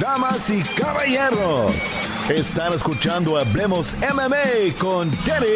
Damas y caballeros, están escuchando Hablemos MMA con Danny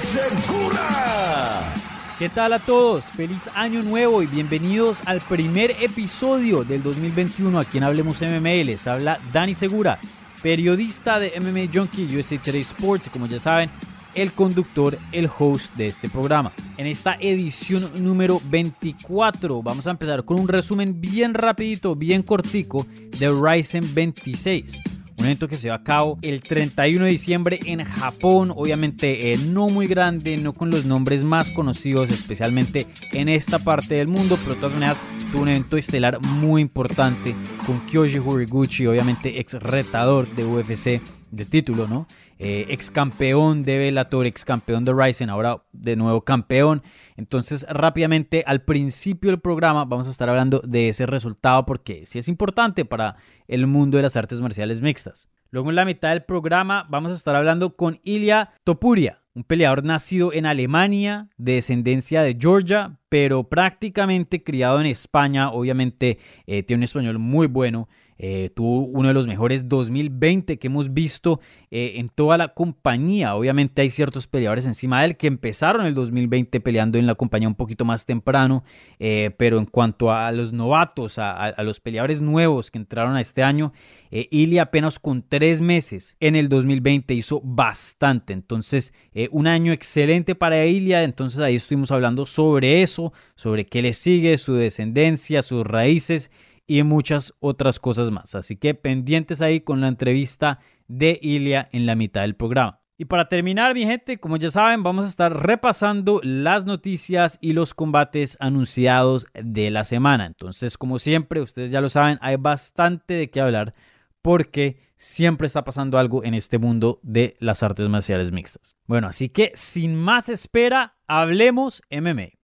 Segura. ¿Qué tal a todos? Feliz año nuevo y bienvenidos al primer episodio del 2021 aquí en Hablemos MMA. Les habla Dani Segura, periodista de MMA Junkie USA Today Sports, como ya saben, el conductor, el host de este programa. En esta edición número 24 vamos a empezar con un resumen bien rapidito, bien cortico de Ryzen 26. Un evento que se va a cabo el 31 de diciembre en Japón, obviamente eh, no muy grande, no con los nombres más conocidos, especialmente en esta parte del mundo, pero de todas maneras tuvo un evento estelar muy importante con Kyoji Horiguchi, obviamente ex retador de UFC de título, ¿no? Eh, ex campeón de Bellator, ex campeón de Ryzen, ahora de nuevo campeón. Entonces, rápidamente, al principio del programa vamos a estar hablando de ese resultado porque sí es importante para el mundo de las artes marciales mixtas. Luego, en la mitad del programa, vamos a estar hablando con Ilya Topuria, un peleador nacido en Alemania, de descendencia de Georgia, pero prácticamente criado en España. Obviamente, eh, tiene un español muy bueno. Eh, tuvo uno de los mejores 2020 que hemos visto eh, en toda la compañía. Obviamente hay ciertos peleadores encima de él que empezaron el 2020 peleando en la compañía un poquito más temprano, eh, pero en cuanto a los novatos, a, los peleadores nuevos que entraron a este año, Ili apenas con tres meses en el 2020 hizo bastante. Entonces, un año excelente para Ilia. Entonces ahí estuvimos hablando sobre eso, sobre qué le sigue, su descendencia, sus raíces y muchas otras cosas más. Así que pendientes ahí con la entrevista de Ilia en la mitad del programa. Y para terminar, mi gente, como ya saben, vamos a estar repasando las noticias y los combates anunciados de la semana. Entonces, como siempre, ustedes ya lo saben, hay bastante de qué hablar porque siempre está pasando algo en este mundo de las artes marciales mixtas. Bueno, así que sin más espera, hablemos MMA.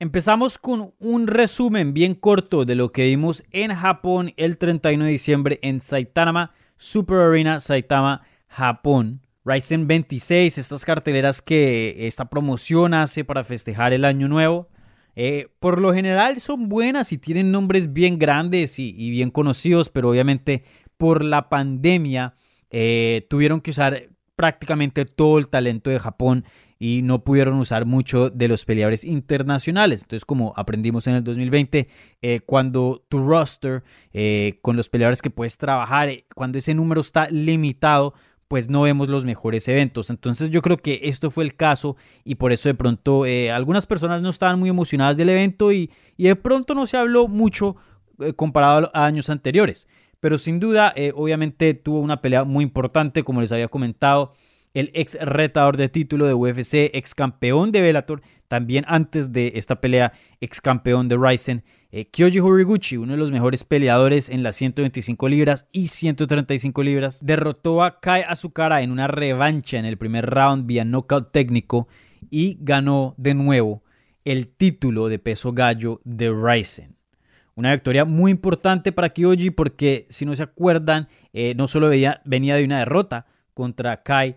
Empezamos con un resumen bien corto de lo que vimos en Japón el 31 de diciembre en Saitama Super Arena Saitama, Japón. Ryzen 26, estas carteleras que esta promoción hace para festejar el año nuevo. Eh, por lo general son buenas y tienen nombres bien grandes y, bien conocidos, pero obviamente por la pandemia eh, tuvieron que usar prácticamente todo el talento de Japón y no pudieron usar mucho de los peleadores internacionales. Entonces, como aprendimos en el 2020, eh, cuando tu roster, eh, con los peleadores que puedes trabajar, eh, cuando ese número está limitado, pues no vemos los mejores eventos. Entonces yo creo que esto fue el caso y por eso de pronto algunas personas no estaban muy emocionadas del evento y, y de pronto no se habló mucho comparado a años anteriores. Pero sin duda, obviamente tuvo una pelea muy importante, como les había comentado el ex retador de título de UFC, ex campeón de Bellator, también antes de esta pelea, ex campeón de Ryzen, eh, Kyoji Horiguchi, uno de los mejores peleadores en las 125 libras y 135 libras, derrotó a Kai Azukara en una revancha en el primer round vía knockout técnico y ganó de nuevo el título de peso gallo de Ryzen. Una victoria muy importante para Kyoji porque, si no se acuerdan, eh, no solo venía, venía de una derrota contra Kai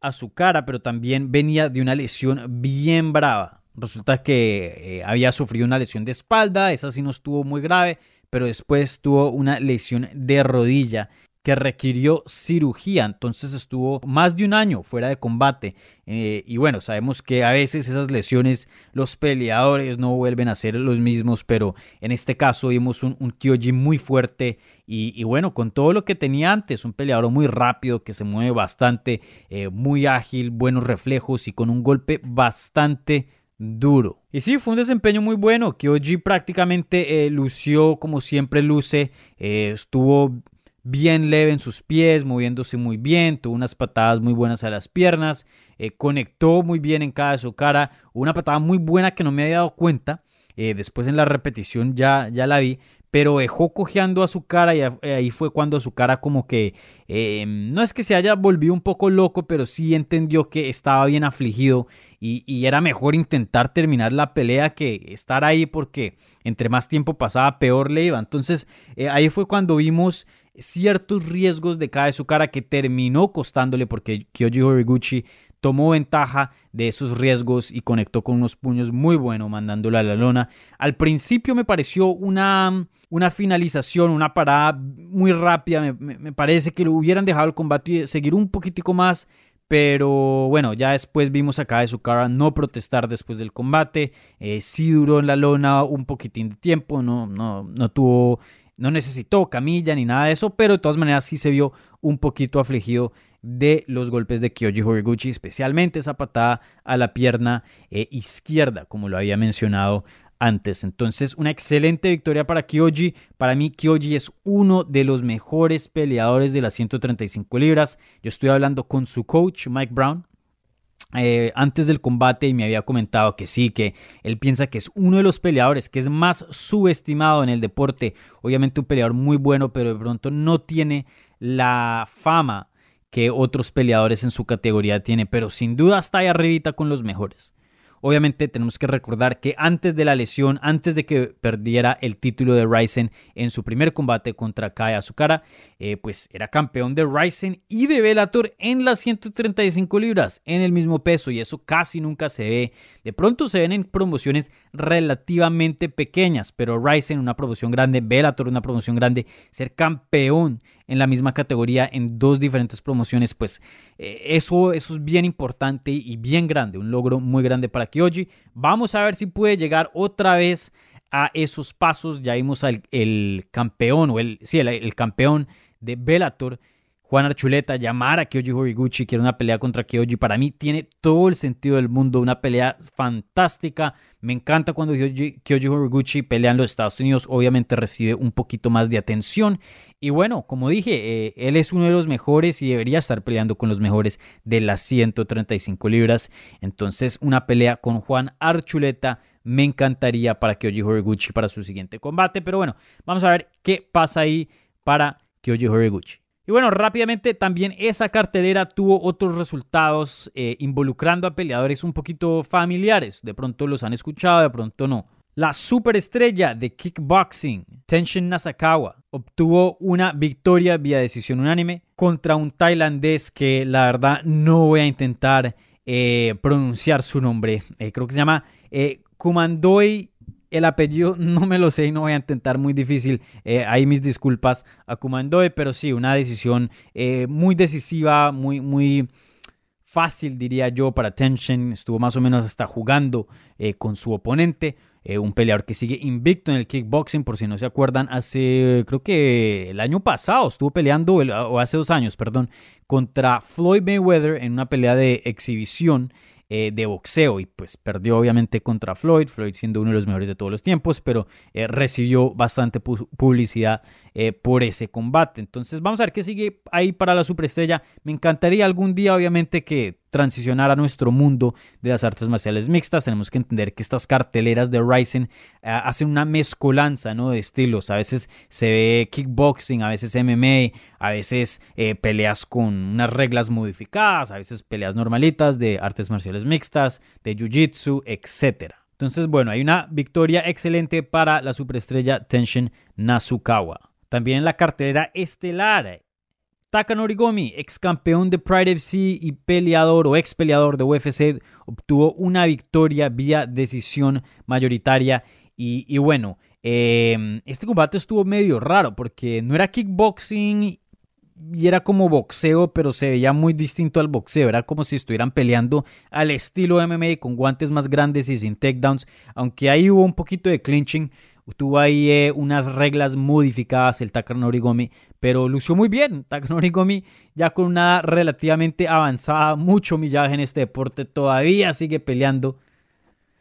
a su cara, pero también venía de una lesión bien brava. Resulta que eh, había sufrido una lesión de espalda, esa sí no estuvo muy grave, pero después tuvo una lesión de rodilla que requirió cirugía, entonces estuvo más de un año fuera de combate. Eh, y bueno, sabemos que a veces esas lesiones los peleadores no vuelven a ser los mismos, pero en este caso vimos un, Kyoji muy fuerte y, bueno, con todo lo que tenía antes, un peleador muy rápido, que se mueve bastante, eh, muy ágil, buenos reflejos y con un golpe bastante duro. Y sí, fue un desempeño muy bueno. Kyoji prácticamente eh, lució como siempre luce. estuvo bien leve en sus pies, moviéndose muy bien, tuvo unas patadas muy buenas a las piernas, eh, conectó muy bien en cada su cara, una patada muy buena que no me había dado cuenta. eh, después en la repetición ya, ya la vi, pero dejó cojeando a su cara y ahí fue cuando su cara como que em, no es que se haya volvido un poco loco, pero sí entendió que estaba bien afligido y, era mejor intentar terminar la pelea que estar ahí porque entre más tiempo pasaba peor le iba. Entonces eh, ahí fue cuando vimos ciertos riesgos de cada su cara que terminó costándole porque Kyoji Horiguchi tomó ventaja de esos riesgos y conectó con unos puños muy buenos mandándolo a la lona. Al principio me pareció una, una finalización, una parada muy rápida, me, parece que lo hubieran dejado el combate y seguir un poquitico más. Pero bueno, ya después vimos acá de su no protestar después del combate. Eh, sí duró en la lona un poquitín de tiempo, no, no, no tuvo, no necesitó camilla ni nada de eso, pero de todas maneras sí se vio un poquito afligido de los golpes de Kyoji Horiguchi, especialmente esa patada a la pierna eh, izquierda, como lo había mencionado antes. Entonces, una excelente victoria para Kyoji. Para mí, Kyoji es uno de los mejores peleadores de las 135 libras. Yo estoy hablando con su coach, Mike Brown. Eh, antes del combate y me había comentado que sí, que él piensa que es uno de los peleadores que es más subestimado en el deporte. Obviamente un peleador muy bueno, pero de pronto no tiene la fama que otros peleadores en su categoría tiene, pero sin duda está ahí arribita con los mejores. Obviamente tenemos que recordar que antes de la lesión, antes de que perdiera el título de Ryzen en su primer combate contra Kai Azukara, eh, pues era campeón de Ryzen y de Bellator en las 135 libras, en el mismo peso, y eso casi nunca se ve. De pronto se ven en promociones relativamente pequeñas, pero Ryzen una promoción grande, Bellator una promoción grande, ser campeón en la misma categoría en dos diferentes promociones, pues eh, eso, eso es bien importante y bien grande, un logro muy grande para Kyoji. Vamos a ver si puede llegar otra vez a esos pasos. Ya vimos al el campeón, o el, sí, el campeón de Bellator Juan Archuleta llamar a Kyoji Horiguchi, quiere una pelea contra Kyoji, para mí tiene todo el sentido del mundo, una pelea fantástica. Me encanta cuando Kyoji, Horiguchi pelea en los Estados Unidos, obviamente recibe un poquito más de atención. Y bueno, como dije, eh, él es uno de los mejores y debería estar peleando con los mejores de las 135 libras. Entonces, una pelea con Juan Archuleta me encantaría para Kyoji Horiguchi para su siguiente combate. Pero bueno, vamos a ver qué pasa ahí para Kyoji Horiguchi. Y bueno, rápidamente también esa cartelera tuvo otros resultados eh, involucrando a peleadores un poquito familiares. De pronto los han escuchado, de pronto no. La superestrella de kickboxing, Tenshin Nasakawa, obtuvo una victoria vía decisión unánime contra un tailandés que la verdad no voy a intentar eh, pronunciar su nombre. Eh, creo que se llama Kumandoi el apellido no me lo sé y no voy a intentar muy difícil. Eh, ahí mis disculpas a Kumandoe, pero sí, una decisión eh, muy decisiva, muy, muy fácil, diría yo, para Tenshin. Estuvo más o menos hasta jugando eh, con su oponente. un peleador que sigue invicto en el kickboxing, por si no se acuerdan, hace, creo que el año pasado estuvo peleando, o hace dos años, perdón, contra Floyd Mayweather en una pelea de exhibición. Eh, de boxeo y pues perdió obviamente contra Floyd, Floyd siendo uno de los mejores de todos los tiempos, pero eh, recibió bastante publicidad eh, por ese combate. Entonces vamos a ver qué sigue ahí para la superestrella. Me encantaría algún día obviamente que transicionar a nuestro mundo de las artes marciales mixtas. Tenemos que entender que estas carteleras de Ryzen hacen una mezcolanza ¿no? de estilos. A veces se ve kickboxing, a veces MMA, a veces peleas con unas reglas modificadas, a veces peleas normalitas de artes marciales mixtas, de jiu-jitsu, etc. Entonces, bueno, hay una victoria excelente para la superestrella Tenshin Nasukawa. También en la cartelera estelar, Takanori Gomi, ex campeón de Pride FC y peleador o ex peleador de UFC, obtuvo una victoria vía decisión mayoritaria. Y, bueno, em, este combate estuvo medio raro porque no era kickboxing y era como boxeo, pero se veía muy distinto al boxeo. Era como si estuvieran peleando al estilo MMA con guantes más grandes y sin takedowns. Aunque ahí hubo un poquito de clinching, tuvo ahí eh, unas reglas modificadas el Takanori Gomi, pero lució muy bien. Takanori Gomi ya con una relativamente avanzada, mucho millaje en este deporte, todavía sigue peleando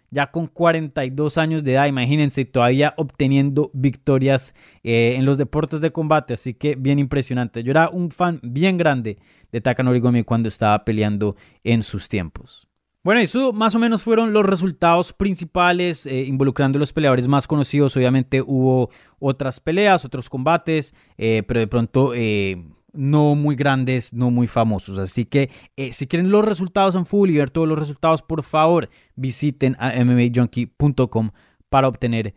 ya con 42 años de edad, imagínense, todavía obteniendo victorias eh, en los deportes de combate, así que bien impresionante. Yo era un fan bien grande de Takanori Gomi cuando estaba peleando en sus tiempos. Bueno, eso más o menos fueron los resultados principales eh, involucrando los peleadores más conocidos. Obviamente hubo otras peleas, otros combates, eh, pero de pronto eh, no muy grandes, no muy famosos. Así que si quieren los resultados en full y ver todos los resultados, por favor visiten a mmajunkie.com para obtener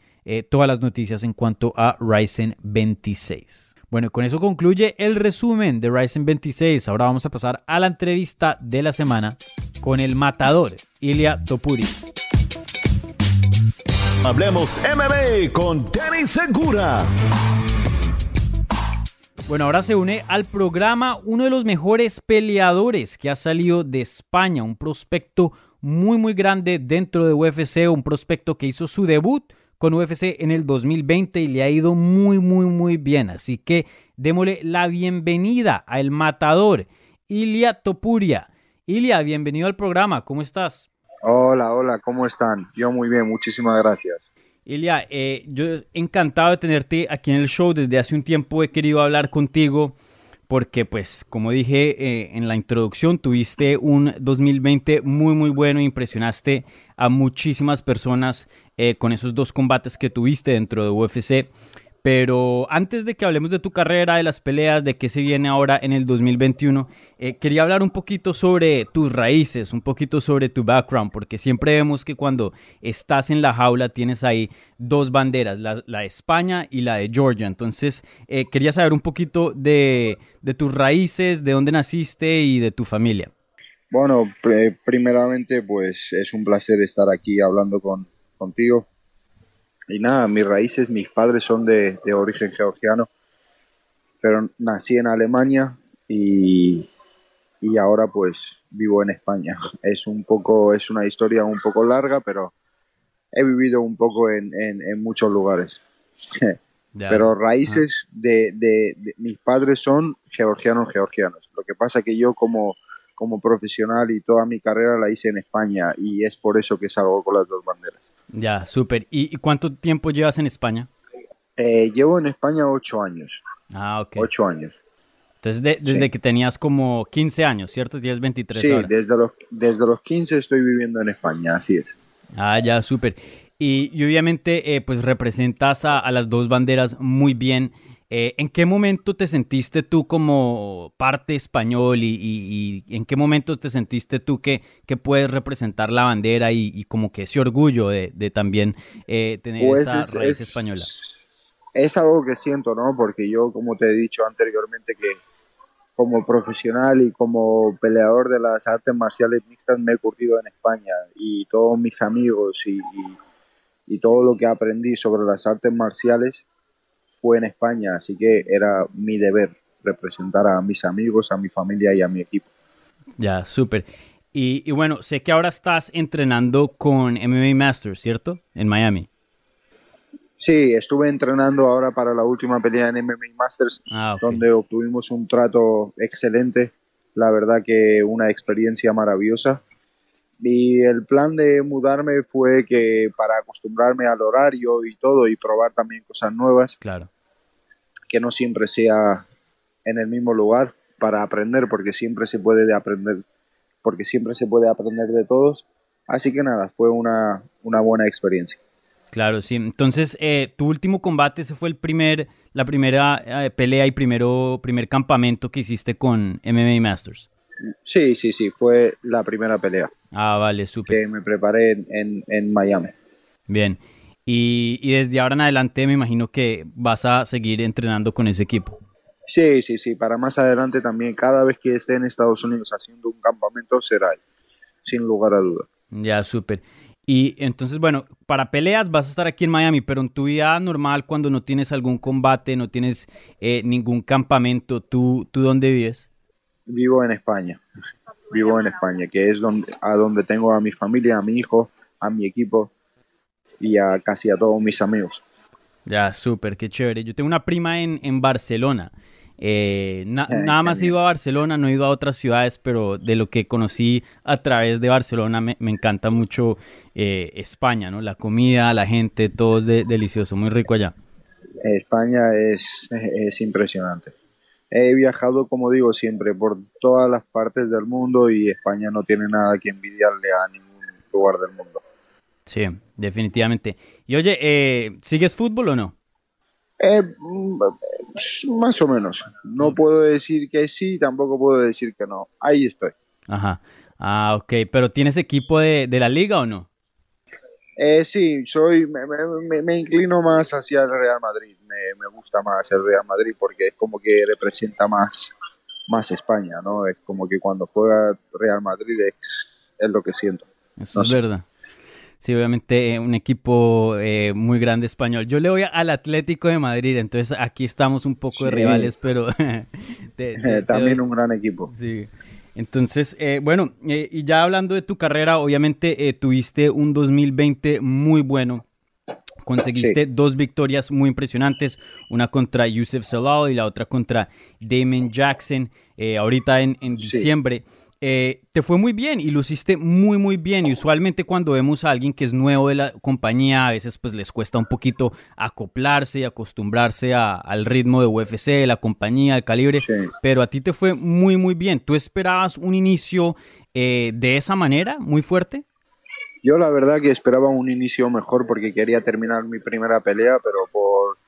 todas las noticias en cuanto a Ryzen 26. Bueno, con eso concluye el resumen de Ryzen 26. Ahora vamos a pasar a la entrevista de la semana con el matador, Ilya Topuri. Hablemos MMA con Danny Segura. Bueno, ahora se une al programa uno de los mejores peleadores que ha salido de España, un prospecto muy muy grande dentro de UFC, un prospecto que hizo su debut con UFC en el 2020 y le ha ido muy, muy, muy bien. Así que démosle la bienvenida a El Matador, Ilia Topuria. Ilia, bienvenido al programa, ¿cómo estás? Hola, hola, ¿cómo están? Yo muy bien, muchísimas gracias. Ilia, eh, yo encantado de tenerte aquí en el show. Desde hace un tiempo he querido hablar contigo porque pues como dije eh, en la introducción, tuviste un 2020 muy muy bueno, impresionaste a muchísimas personas eh, con esos dos combates que tuviste dentro de UFC. Pero antes de que hablemos de tu carrera, de las peleas, de qué se viene ahora en el 2021, eh, quería hablar un poquito sobre tus raíces, un poquito sobre tu background, porque siempre vemos que cuando estás en la jaula tienes ahí dos banderas, la, de España y la de Georgia. Entonces, eh, quería saber un poquito de, tus raíces, de dónde naciste y de tu familia. Bueno, primeramente, pues es un placer estar aquí hablando con, contigo. Y nada, mis raíces, mis padres son de, origen georgiano, pero nací en Alemania y, y, ahora pues vivo en España. Es un poco, es una historia un poco larga, pero he vivido un poco en, en, muchos lugares. pero raíces de, de, de, mis padres son georgianos, georgianos. Lo que pasa que yo como como profesional y toda mi carrera la hice en España y es por eso que salgo con las dos banderas. Ya, súper. ¿Y, cuánto tiempo llevas en España? Eh, llevo en España ocho años. Ah, ok. Ocho años. Entonces, desde que tenías como 15 años, ¿cierto? Tienes 23 sí, desde los, desde los 15 estoy viviendo en España, así es. Ah, ya, súper. Y, obviamente, eh, pues representas a, a, las dos banderas muy bien. Eh, ¿En qué momento te sentiste tú como parte español y, en qué momento te sentiste tú que, que puedes representar la bandera y, como que ese orgullo de, también eh, tener pues esa raíz española? Es algo que siento, ¿no? Porque yo, como te he dicho anteriormente, que como profesional y como peleador de las artes marciales mixtas me he curtido en España y todos mis amigos y, y todo lo que aprendí sobre las artes marciales fue en España, así que era mi deber representar a mis amigos, a mi familia y a mi equipo. Ya, súper. Y, bueno, sé que ahora estás entrenando con MMA Masters, ¿cierto? En Miami. Sí, estuve entrenando ahora para la última pelea en MMA Masters, ah, donde obtuvimos un trato excelente. La verdad que una experiencia maravillosa. Y el plan de mudarme fue que para acostumbrarme al horario y todo y probar también cosas nuevas. Claro. Que no siempre sea en el mismo lugar para aprender, porque siempre se puede aprender, porque siempre se puede aprender de todos. Así que nada, fue una, una buena experiencia. Claro, sí. Entonces, eh, tu último combate, ese fue el primer, la primera eh, pelea y primero, primer campamento que hiciste con MMA Masters. Sí, sí, sí, fue la primera pelea. Ah, vale, súper. Que me preparé en, Miami. Bien. Y, desde ahora en adelante me imagino que vas a seguir entrenando con ese equipo. Sí, sí, sí. Para más adelante también, cada vez que esté en Estados Unidos haciendo un campamento, será sin lugar a duda. Ya, súper. Y entonces, bueno, para peleas vas a estar aquí en Miami, pero en tu vida normal, cuando no tienes algún combate, no tienes eh, ningún campamento, ¿tú, ¿tú dónde vives? Vivo en España vivo en España, que es donde, a donde tengo a mi familia, a mi hijo, a mi equipo y a casi a todos mis amigos. Ya, súper, qué chévere. Yo tengo una prima en, en Barcelona. Eh, nada más he ido a Barcelona, no he ido a otras ciudades, pero de lo que conocí a través de Barcelona me, encanta mucho eh, España, ¿no? La comida, la gente, todo es delicioso, muy rico allá. España es, es impresionante. He viajado, como digo siempre, por todas las partes del mundo y España no tiene nada que envidiarle a ningún lugar del mundo. Sí, definitivamente. Y oye, eh, ¿sigues fútbol o no? Eh, mm, más o menos. No puedo decir que sí, tampoco puedo decir que no. Ahí estoy. Ajá. Ah, ok. ¿Pero tienes equipo de, de la liga o no? Eh, sí, soy, me, me, me, inclino más hacia el Real Madrid. Me, me, gusta más el Real Madrid porque es como que representa más, más España, ¿no? Es como que cuando juega Real Madrid es, es lo que siento. Eso no es sé. verdad. Sí, obviamente eh, un equipo eh, muy grande español. Yo le voy al Atlético de Madrid, entonces aquí estamos un poco de rivales, pero... También un gran equipo. Sí. Entonces, eh, bueno, eh, y ya hablando de tu carrera, obviamente eh, tuviste un 2020 muy bueno. Conseguiste sí. dos victorias muy impresionantes, una contra Yusef Salal y la otra contra Damon Jackson, ahorita en, en diciembre. Sí eh, te fue muy bien y luciste muy muy bien y usualmente cuando vemos a alguien que es nuevo de la compañía a veces pues les cuesta un poquito acoplarse y acostumbrarse a, al ritmo de UFC, la compañía, el calibre, sí. pero a ti te fue muy muy bien. ¿Tú esperabas un inicio eh, de esa manera, muy fuerte? Yo la verdad que esperaba un inicio mejor porque quería terminar mi primera pelea, pero por...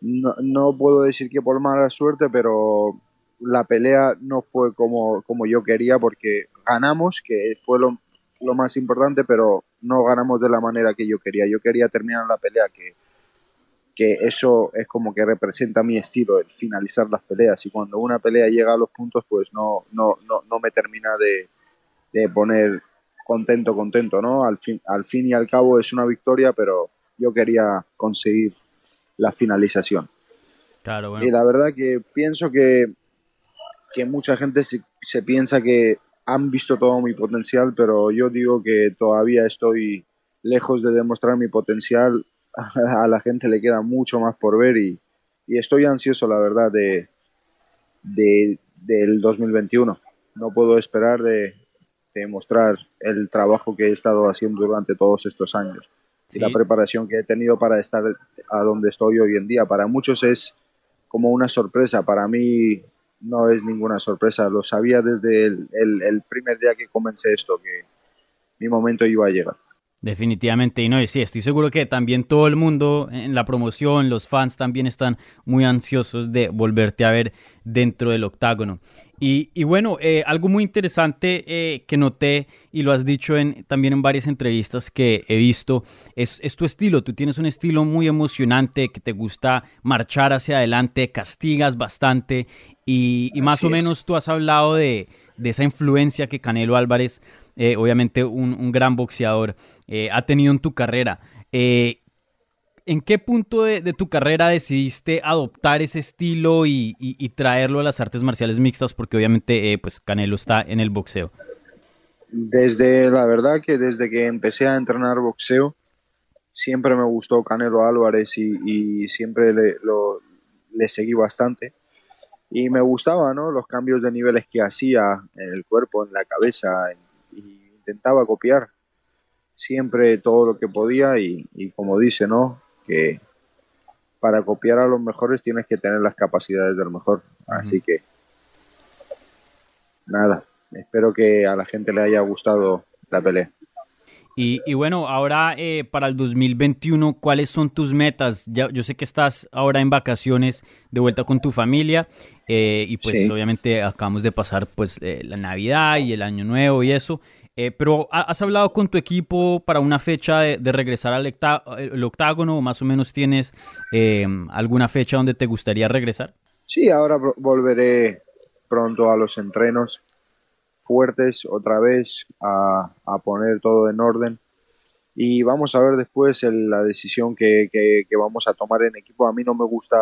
No, no puedo decir que por mala suerte, pero la pelea no fue como, como yo quería porque ganamos, que fue lo, lo, más importante, pero no ganamos de la manera que yo quería. Yo quería terminar la pelea, que, que eso es como que representa mi estilo, el finalizar las peleas. Y cuando una pelea llega a los puntos, pues no, no, no, no me termina de, de poner contento, contento, ¿no? Al fin, al fin y al cabo es una victoria, pero yo quería conseguir la finalización. Claro, bueno. Y la verdad que pienso que que mucha gente se, se, piensa que han visto todo mi potencial, pero yo digo que todavía estoy lejos de demostrar mi potencial. A la gente le queda mucho más por ver y, y estoy ansioso, la verdad, de, de, del 2021. No puedo esperar de, de, mostrar el trabajo que he estado haciendo durante todos estos años sí. y la preparación que he tenido para estar a donde estoy hoy en día. Para muchos es como una sorpresa, para mí no es ninguna sorpresa, lo sabía desde el, primer día que comencé esto, que mi momento iba a llegar. Definitivamente, y no, y sí, estoy seguro que también todo el mundo en la promoción, los fans también están muy ansiosos de volverte a ver dentro del octágono. Y, y bueno, eh, algo muy interesante eh, que noté y lo has dicho en, también en varias entrevistas que he visto es, es, tu estilo. Tú tienes un estilo muy emocionante que te gusta marchar hacia adelante, castigas bastante y, y más o menos tú has hablado de, de, esa influencia que Canelo Álvarez, eh, obviamente un, un, gran boxeador, eh, ha tenido en tu carrera. Eh, ¿En qué punto de, de, tu carrera decidiste adoptar ese estilo y, y, y, traerlo a las artes marciales mixtas? Porque obviamente eh, pues Canelo está en el boxeo. Desde, la verdad que desde que empecé a entrenar boxeo, siempre me gustó Canelo Álvarez y, y siempre le, lo, le, seguí bastante. Y me gustaba, ¿no? Los cambios de niveles que hacía en el cuerpo, en la cabeza, y intentaba copiar siempre todo lo que podía y, y como dice, ¿no? que para copiar a los mejores tienes que tener las capacidades del mejor. Así que nada, espero que a la gente le haya gustado la pelea. Y, y bueno, ahora eh, para el 2021, ¿cuáles son tus metas? Ya, yo sé que estás ahora en vacaciones de vuelta con tu familia eh, y pues sí. obviamente acabamos de pasar pues eh, la Navidad y el Año Nuevo y eso. Eh, pero ¿has hablado con tu equipo para una fecha de, de regresar al el octágono? ¿O más o menos tienes eh, alguna fecha donde te gustaría regresar? Sí, ahora volveré pronto a los entrenos fuertes otra vez a, a poner todo en orden y vamos a ver después el, la decisión que, que, que, vamos a tomar en equipo. A mí no me gusta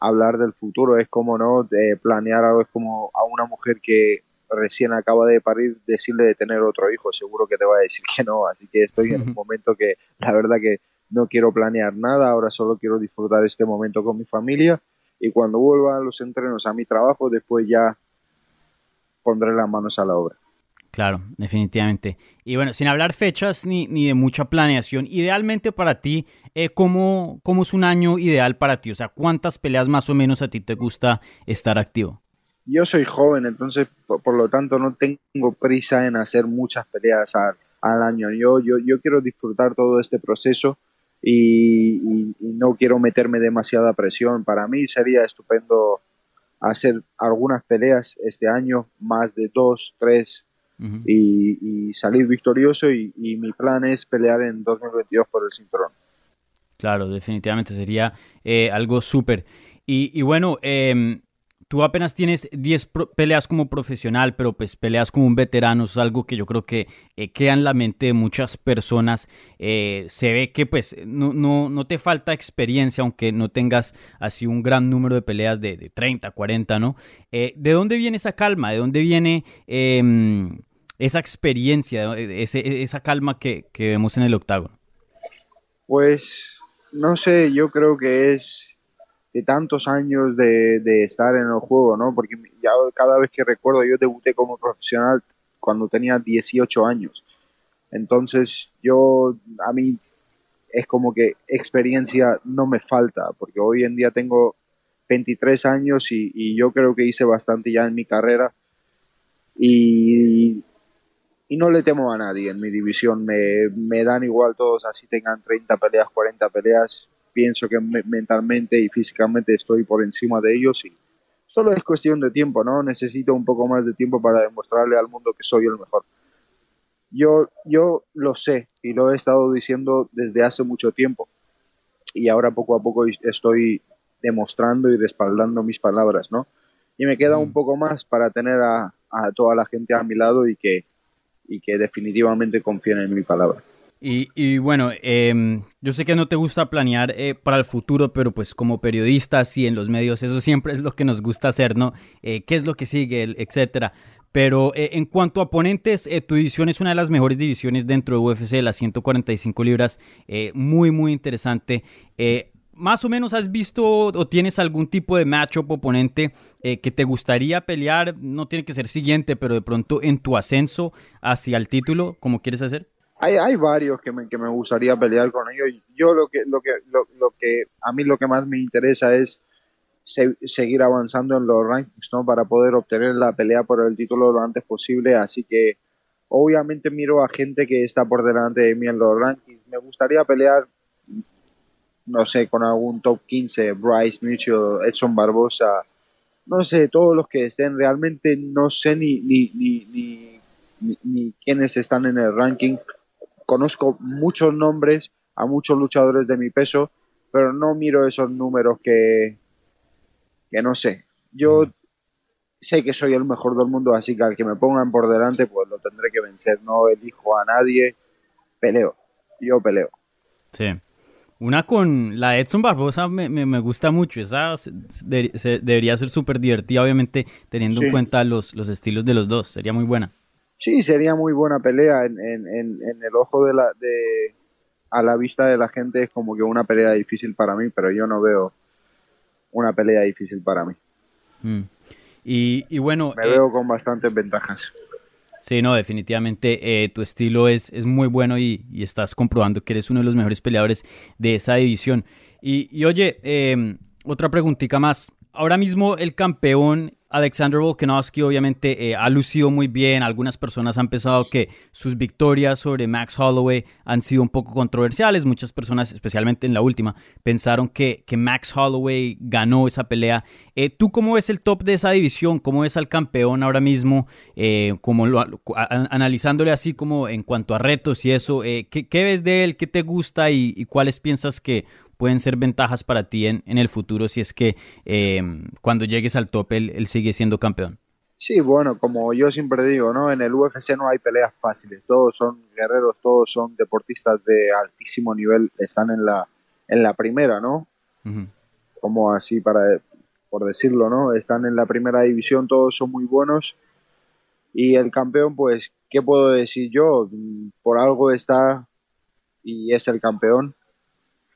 hablar del futuro, es como no de planear algo, es como a una mujer que recién acaba de parir, decirle de tener otro hijo, seguro que te va a decir que no. Así que estoy en un momento que la verdad que no quiero planear nada, ahora solo quiero disfrutar este momento con mi familia y cuando vuelva a los entrenos a mi trabajo, después ya pondré las manos a la obra. Claro, definitivamente. Y bueno, sin hablar fechas ni, ni de mucha planeación, idealmente para ti, eh, ¿cómo, ¿cómo es un año ideal para ti? O sea, ¿cuántas peleas más o menos a ti te gusta estar activo? Yo soy joven, entonces por, lo tanto no tengo prisa en hacer muchas peleas al, al año. Yo, yo, yo quiero disfrutar todo este proceso y, y, y no quiero meterme demasiada presión. Para mí sería estupendo hacer algunas peleas este año, más de dos, tres, y, y, salir victorioso y, y, mi plan es pelear en 2022 por el cinturón. Claro, definitivamente sería eh, algo súper. Y, y, bueno, eh, tú apenas tienes 10 peleas como profesional, pero pues peleas como un veterano, es algo que yo creo que eh, queda en la mente de muchas personas. Eh, se ve que pues no, no, no, te falta experiencia, aunque no tengas así un gran número de peleas de, de 30, 40, ¿no? Eh, ¿De dónde viene esa calma? ¿De dónde viene em, esa experiencia, esa calma que, que vemos en el octágono? Pues no sé, yo creo que es de tantos años de, de, estar en el juego, ¿no? Porque ya cada vez que recuerdo, yo debuté como profesional cuando tenía 18 años. Entonces, yo, a mí, es como que experiencia no me falta, porque hoy en día tengo 23 años y, yo creo que hice bastante ya en mi carrera. Y, y no le temo a nadie en mi división, me, me dan igual todos, así tengan 30 peleas, 40 peleas, pienso que me mentalmente y físicamente estoy por encima de ellos y solo es cuestión de tiempo, ¿no? Necesito un poco más de tiempo para demostrarle al mundo que soy el mejor. Yo, yo lo sé y lo he estado diciendo desde hace mucho tiempo y ahora poco a poco estoy demostrando y respaldando mis palabras, ¿no? Y me queda un poco más para tener a, a toda la gente a mi lado y que, y que definitivamente confíen en mi palabra. Y, bueno, eh, yo sé que no te gusta planear eh, para el futuro, pero pues como periodistas y en los medios, eso siempre es lo que nos gusta hacer, ¿no? Eh, ¿Qué es lo que sigue, etcétera? Pero eh, en cuanto a oponentes, tu división es una de las mejores divisiones dentro de UFC, las 145 libras, muy, muy interesante. ¿Más o menos has visto o tienes algún tipo de matchup oponente que te gustaría pelear? No tiene que ser siguiente, pero de pronto en tu ascenso hacia el título, como quieres hacer? Hay, hay varios que me, que me, gustaría pelear con ellos. Yo lo que, lo que, lo, lo, que, a mí lo que más me interesa es se, seguir avanzando en los rankings, ¿no? Para poder obtener la pelea por el título lo antes posible. Así que, obviamente miro a gente que está por delante de mí en los rankings. Me gustaría pelear, no sé, con algún top 15, Bryce Mitchell, Edson Barbosa, no sé, todos los que estén. Realmente no sé ni, ni, ni, ni quiénes están en el ranking conozco muchos nombres a muchos luchadores de mi peso, pero no miro esos números que, que no sé. Yo sé que soy el mejor del mundo, así que al que me pongan por delante, pues lo tendré que vencer. No elijo a nadie, peleo. Yo peleo. Sí. Una con la Edson Barbosa me, me, me gusta mucho. Esa se, de, se, debería ser súper divertida, obviamente, teniendo sí. en cuenta los, los estilos de los dos. Sería muy buena. Sí, sería muy buena pelea en, en, en, en, el ojo de la de a la vista de la gente es como que una pelea difícil para mí, pero yo no veo una pelea difícil para mí. Mm. Y, y, bueno, me eh, veo con bastantes ventajas. Sí, no, definitivamente eh, tu estilo es, es muy bueno y, y, estás comprobando que eres uno de los mejores peleadores de esa división. Y, y oye, eh, otra preguntita más. Ahora mismo el campeón Alexander Volkanovski obviamente eh, ha lucido muy bien. Algunas personas han pensado que sus victorias sobre Max Holloway han sido un poco controversiales. Muchas personas, especialmente en la última, pensaron que, que Max Holloway ganó esa pelea. Eh, ¿Tú cómo ves el top de esa división? ¿Cómo ves al campeón ahora mismo? Eh, como lo, analizándole así como en cuanto a retos y eso. ¿qué, ¿qué, ves de él? ¿Qué te gusta y cuáles piensas que pueden ser ventajas para ti en, en el futuro si es que eh, cuando llegues al top él, él, sigue siendo campeón? Sí, bueno, como yo siempre digo, ¿no? En el UFC no hay peleas fáciles, todos son guerreros, todos son deportistas de altísimo nivel, están en la, en la primera, ¿no? Uh -huh. Como así para, por decirlo, ¿no? Están en la primera división, todos son muy buenos. Y el campeón, pues, ¿qué puedo decir yo? Por algo está y es el campeón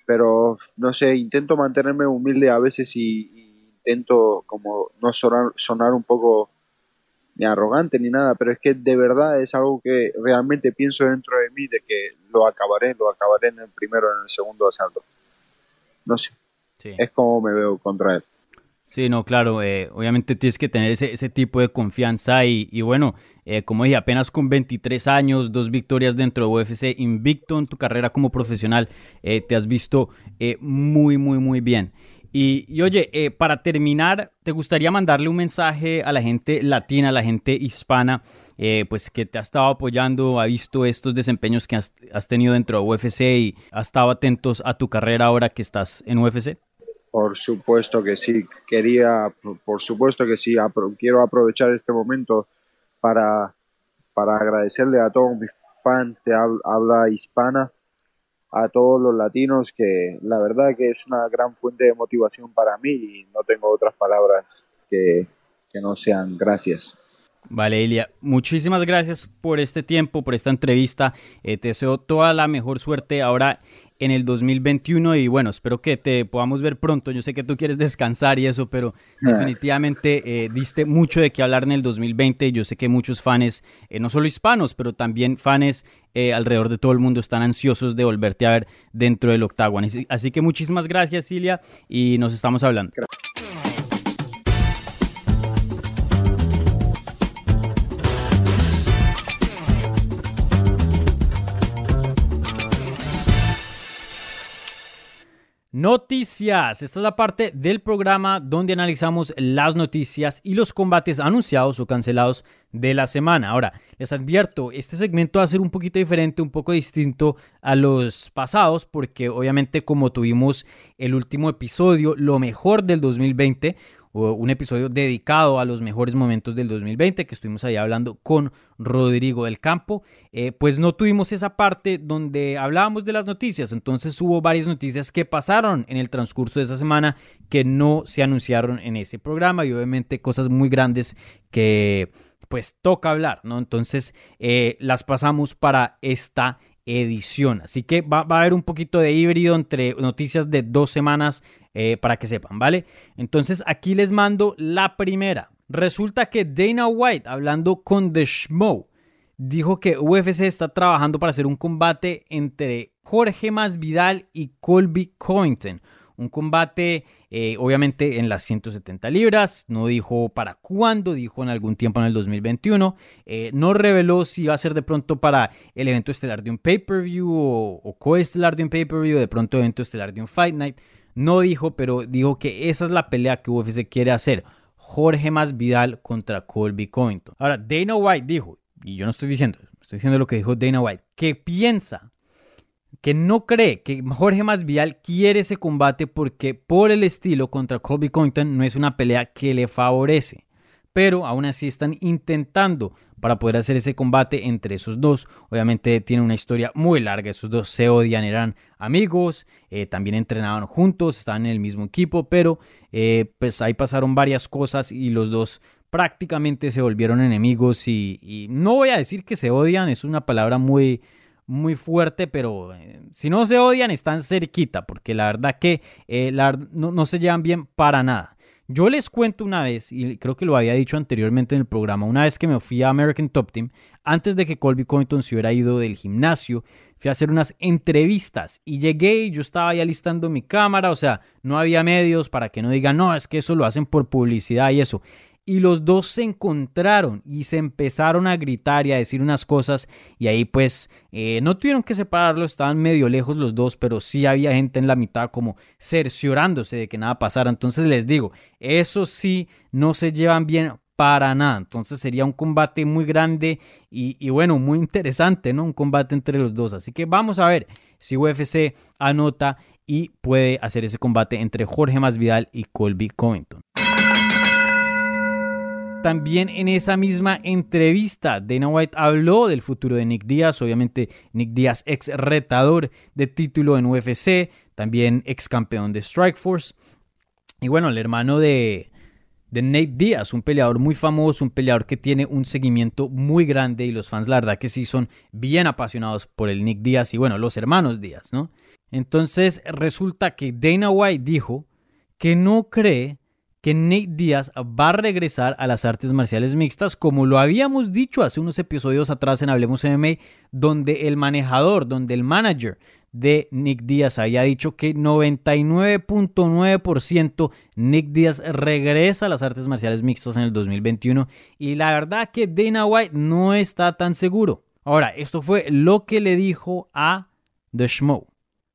pero no sé, intento mantenerme humilde a veces y, y intento como no sonar, sonar un poco ni arrogante ni nada, pero es que de verdad es algo que realmente pienso dentro de mí de que lo acabaré, lo acabaré en el primero, en el segundo asalto. No sé, es como me veo contra él. Sí, no, claro, eh, obviamente tienes que tener ese, tipo de confianza y, y bueno, eh, como dije, apenas con 23 años, dos victorias dentro de UFC, invicto en tu carrera como profesional, eh, te has visto muy, muy, muy bien. Y, y oye, para terminar, ¿te gustaría mandarle un mensaje a la gente latina, a la gente hispana, pues que te ha estado apoyando, ha visto estos desempeños que has, has tenido dentro de UFC y ha estado atentos a tu carrera ahora que estás en UFC? Por supuesto que sí, quería, por supuesto que sí, quiero aprovechar este momento para, para agradecerle a todos mis fans de habla hispana, a todos los latinos, que la verdad que es una gran fuente de motivación para mí y no tengo otras palabras que, que no sean gracias. Vale, Ilia, muchísimas gracias por este tiempo, por esta entrevista. Eh, te deseo toda la mejor suerte ahora en el 2021 y bueno, espero que te podamos ver pronto. Yo sé que tú quieres descansar y eso, pero ah. definitivamente eh, diste mucho de qué hablar en el 2020. Yo sé que muchos fans, eh, no solo hispanos, pero también fans alrededor de todo el mundo están ansiosos de volverte a ver dentro del octágono. Así, que muchísimas gracias, Ilia, y nos estamos hablando. Noticias. Esta es la parte del programa donde analizamos las noticias y los combates anunciados o cancelados de la semana. Ahora, les advierto, este segmento va a ser un poquito diferente, un poco distinto a los pasados, porque obviamente como tuvimos el último episodio, lo mejor del 2020, un episodio dedicado a los mejores momentos del 2020 que estuvimos ahí hablando con Rodrigo del Campo, eh, pues no tuvimos esa parte donde hablábamos de las noticias, entonces hubo varias noticias que pasaron en el transcurso de esa semana que no se anunciaron en ese programa y obviamente cosas muy grandes que pues toca hablar, ¿no? Entonces eh, las pasamos para esta edición. Así que va, va, a haber un poquito de híbrido entre noticias de dos semanas eh, para que sepan, ¿vale? Entonces aquí les mando la primera. Resulta que Dana White, hablando con The Schmo, dijo que UFC está trabajando para hacer un combate entre Jorge Masvidal y Colby Covington. Un combate, eh, obviamente, en las 170 libras. No dijo para cuándo, dijo en algún tiempo en el 2021. Eh, no reveló si va a ser de pronto para el evento estelar de un pay-per-view o, o coestelar de un pay-per-view, de pronto evento estelar de un Fight Night. No dijo, pero dijo que esa es la pelea que UFC quiere hacer. Jorge Masvidal contra Colby Covington. Ahora, Dana White dijo, y yo no estoy diciendo, estoy diciendo lo que dijo Dana White, que piensa, que no cree que Jorge Masvidal quiere ese combate porque por el estilo contra Colby Covington no es una pelea que le favorece pero aún así están intentando para poder hacer ese combate entre esos dos. Obviamente tiene una historia muy larga, esos dos se odian, eran amigos, eh, también entrenaban juntos, estaban en el mismo equipo, pero eh, pues ahí pasaron varias cosas y los dos prácticamente se volvieron enemigos y, no voy a decir que se odian, es una palabra muy muy fuerte, pero eh, si no se odian están cerquita, porque la verdad que no se llevan bien para nada. Yo les cuento una vez, y creo que lo había dicho anteriormente en el programa, una vez que me fui a American Top Team, antes de que Colby Covington se hubiera ido del gimnasio, fui a hacer unas entrevistas y llegué y yo estaba ahí alistando mi cámara, o sea, no había medios para que no digan, no, es que eso lo hacen por publicidad y eso y los dos se encontraron y se empezaron a gritar y a decir unas cosas y ahí pues eh, no tuvieron que separarlo, estaban medio lejos los dos, pero sí había gente en la mitad como cerciorándose de que nada pasara. Entonces les digo, eso sí, no se llevan bien para nada. Entonces sería un combate muy grande y, y, bueno, muy interesante, ¿no? Un combate entre los dos. Así que vamos a ver si UFC anota y puede hacer ese combate entre Jorge Masvidal y Colby Covington. También en esa misma entrevista, Dana White habló del futuro de Nick Díaz, obviamente Nick Díaz ex retador de título en UFC, también ex campeón de Strikeforce. Y bueno, el hermano de, de Nate Díaz, un peleador muy famoso, un peleador que tiene un seguimiento muy grande y los fans la verdad que sí son bien apasionados por el Nick Díaz y bueno, los hermanos Díaz, ¿no? Entonces resulta que Dana White dijo que no cree que Nate Díaz va a regresar a las artes marciales mixtas, como lo habíamos dicho hace unos episodios atrás en Hablemos MMA, donde el manejador, donde el manager de Nick Díaz había dicho que 99.9% Nick Díaz regresa a las artes marciales mixtas en el 2021 y la verdad que Dana White no está tan seguro. Ahora, esto fue lo que le dijo a The Schmo.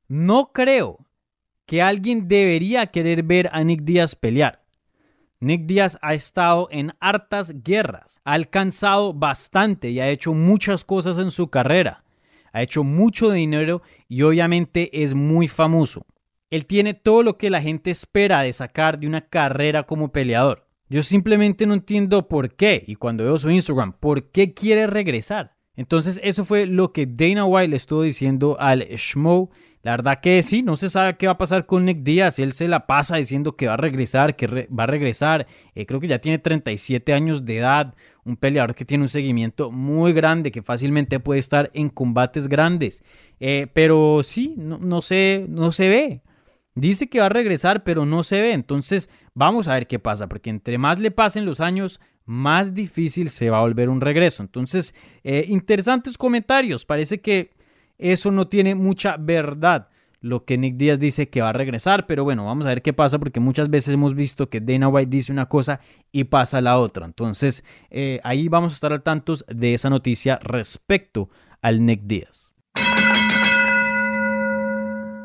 No creo que alguien debería querer ver a Nick Díaz pelear. Nick Díaz ha estado en hartas guerras, ha alcanzado bastante y ha hecho muchas cosas en su carrera. Ha hecho mucho dinero y obviamente es muy famoso. Él tiene todo lo que la gente espera de sacar de una carrera como peleador. Yo simplemente no entiendo por qué, y cuando veo su Instagram, ¿por qué quiere regresar? Entonces eso fue lo que Dana White le estuvo diciendo al Schmo la verdad que sí, no se sabe qué va a pasar con Nick Díaz. Él se la pasa diciendo que va a regresar, que va a regresar. Eh, creo que ya tiene 37 años de edad. Un peleador que tiene un seguimiento muy grande, que fácilmente puede estar en combates grandes. Eh, pero sí, no, se, no se ve. Dice que va a regresar, pero no se ve. Entonces, vamos a ver qué pasa, porque entre más le pasen los años, más difícil se va a volver un regreso. Entonces, eh, interesantes comentarios. Parece que eso no tiene mucha verdad lo que Nick Díaz dice que va a regresar, pero bueno, vamos a ver qué pasa porque muchas veces hemos visto que Dana White dice una cosa y pasa la otra. Entonces, eh, ahí vamos a estar al tanto de esa noticia respecto al Nick Díaz.